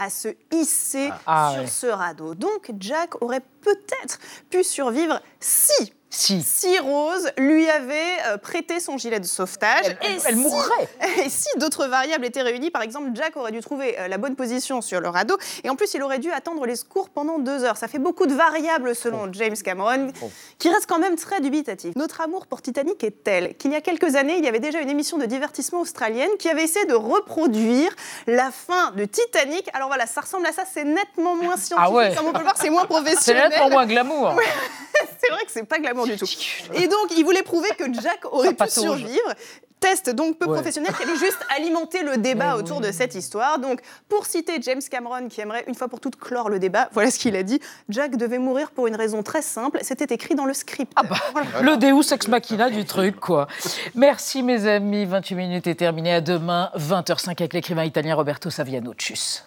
à se hisser Ah, sur ouais. ce radeau. Donc Jack aurait peut-être pu survivre si si, Rose lui avait euh, prêté son gilet de sauvetage. Elle- elle- et elle si- mourrait. Et si d'autres variables étaient réunies, par exemple, Jack aurait dû trouver euh, la bonne position sur le radeau. Et en plus, il aurait dû attendre les secours pendant deux heures. Ça fait beaucoup de variables selon James Cameron, qui reste quand même très dubitatif. Notre amour pour Titanic est tel qu'il y a quelques années, il y avait déjà une émission de divertissement australienne qui avait essayé de reproduire la fin de Titanic. Alors voilà, ça ressemble à ça, c'est nettement moins scientifique. Ah ouais. Comme on peut le voir, c'est moins professionnel. Nettement moins glamour. C'est vrai que c'est pas glamour du tout. Et donc, il voulait prouver que Jack aurait pu survivre. Test donc peu Ouais. professionnel qui allait juste alimenter le débat autour de cette histoire. Donc, pour citer James Cameron, qui aimerait une fois pour toutes clore le débat, voilà ce qu'il a dit. Jack devait mourir pour une raison très simple. C'était écrit dans le script. Ah bah, Le Deus ex machina du truc, quoi. Merci, mes amis. 28 minutes est terminé. À demain, 20h05 avec l'écrivain italien Roberto Saviano. Tchuss.